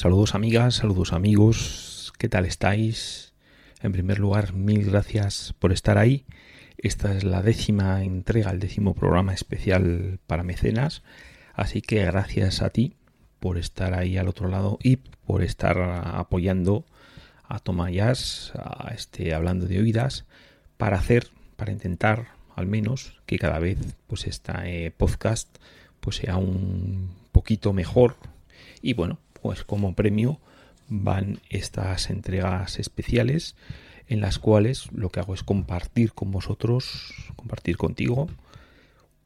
Saludos amigas, saludos amigos, ¿qué tal estáis? En primer lugar, mil gracias por estar ahí. Esta es la décima entrega, el décimo programa especial para mecenas, así que gracias a ti por estar ahí al otro lado y por estar apoyando a Tomayas, a este hablando de oídas, para hacer, para intentar al menos que cada vez pues este podcast pues sea un poquito mejor y bueno pues como premio van estas entregas especiales en las cuales lo que hago es compartir con vosotros, compartir contigo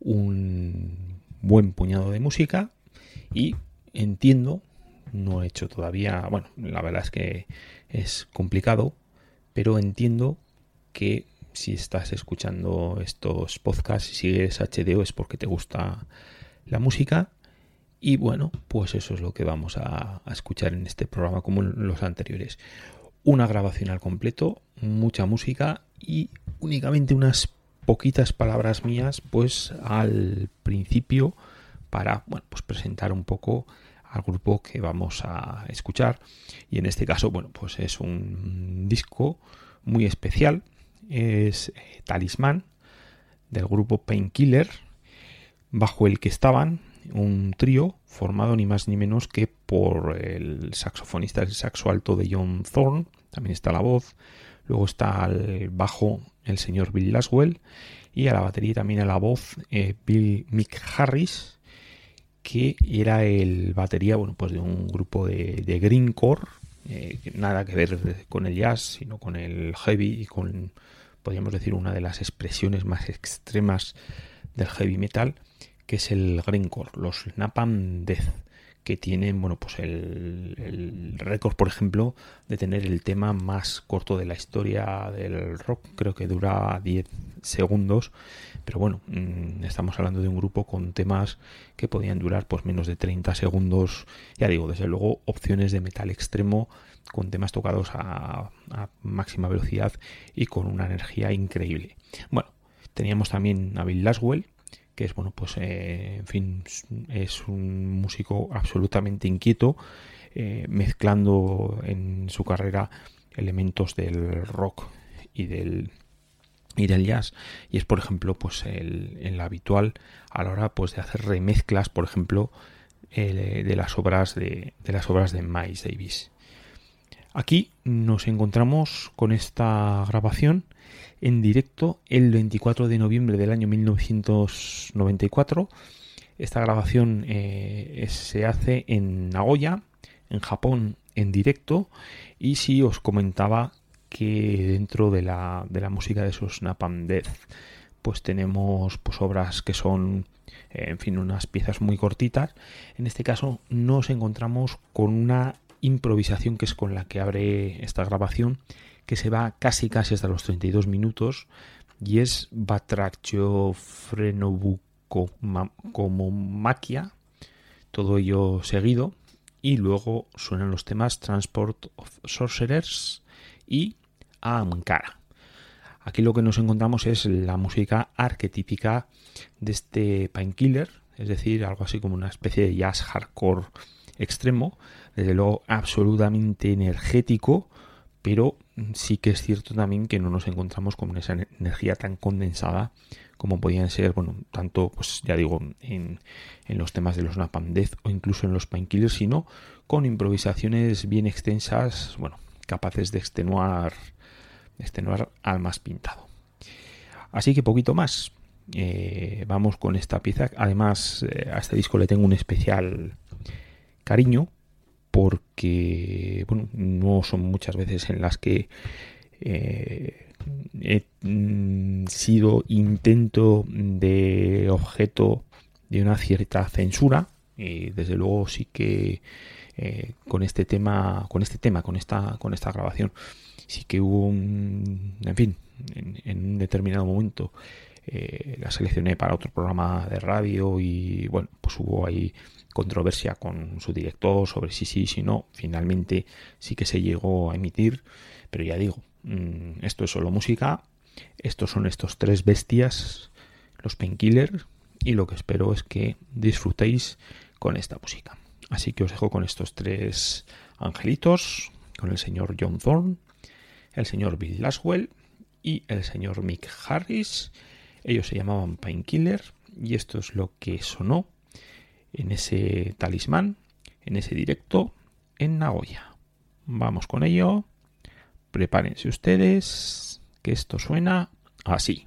un buen puñado de música y entiendo, no he hecho todavía, bueno, la verdad es que es complicado, pero entiendo que si estás escuchando estos podcasts y sigues HDO es porque te gusta la música y bueno, pues eso es lo que vamos a, escuchar en este programa como en los anteriores. Una grabación al completo, mucha música y únicamente unas poquitas palabras mías pues al principio para bueno, pues presentar un poco al grupo que vamos a escuchar y en este caso bueno pues es un disco muy especial es eh, Talismán del grupo Painkiller bajo el que estaban un trío formado ni más ni menos que por el saxofonista, el saxo alto de John Thorne, también está la voz, luego está al bajo el señor Bill Laswell y a la batería también a la voz eh, Bill Mick Harris, que era el batería bueno, pues de un grupo de, de greencore, eh, nada que ver con el jazz, sino con el heavy y con, podríamos decir, una de las expresiones más extremas del heavy metal que es el Greencore, los Napalm Death, que tienen, bueno, pues el, récord, por ejemplo, de tener el tema más corto de la historia del rock, creo que dura 10 segundos, pero bueno, mm, estamos hablando de un grupo con temas que podían durar pues menos de 30 segundos, ya digo, desde luego opciones de metal extremo con temas tocados a, a máxima velocidad y con una energía increíble. Bueno, teníamos también a Bill Laswell, que es bueno pues eh, en fin es un músico absolutamente inquieto eh, mezclando en su carrera elementos del rock y del y del jazz. Y es por ejemplo pues el, habitual a la hora pues de hacer remezclas por ejemplo de las obras de, de las obras de Miles Davis aquí nos encontramos con esta grabación en directo el 24 de noviembre del año 1994. Esta grabación eh, se hace en Nagoya, en Japón, en directo. Y si os comentaba que dentro de la, de la música de esos Napalm pues tenemos pues, obras que son, eh, en fin, unas piezas muy cortitas. En este caso nos encontramos con una improvisación que es con la que abre esta grabación que se va casi casi hasta los 32 minutos y es Batraccio Frenobuco como maquia, todo ello seguido, y luego suenan los temas Transport of Sorcerers y Amkara. Aquí lo que nos encontramos es la música arquetípica de este Painkiller, es decir, algo así como una especie de jazz hardcore extremo, desde luego absolutamente energético, pero sí que es cierto también que no nos encontramos con esa energía tan condensada como podían ser, bueno, tanto, pues ya digo, en, los temas de los Napalm Death o incluso en los Painkillers, sino con improvisaciones bien extensas, bueno, capaces de extenuar, extenuar al más pintado. Así que poquito más. Eh, vamos con esta pieza. Además, eh, a este disco le tengo un especial cariño porque bueno, no son muchas veces en las que eh, he mm, sido intento de objeto de una cierta censura y desde luego sí que eh, con este tema con este tema con esta con esta grabación sí que hubo un en fin en, un determinado momento eh, la seleccioné para otro programa de radio y bueno pues hubo ahí controversia con su director sobre si sí, si no. Finalmente sí que se llegó a emitir, pero ya digo, mm, esto es solo música. Estos son estos tres bestias, los painkillers, y lo que espero es que disfrutéis con esta música. Así que os dejo con estos tres angelitos con el señor John Thorne, el señor Bill Laswell y el señor Mick Harris. Ellos se llamaban Painkiller y esto es lo que sonó en ese talismán, en ese directo en Nagoya. Vamos con ello. Prepárense ustedes, que esto suena así.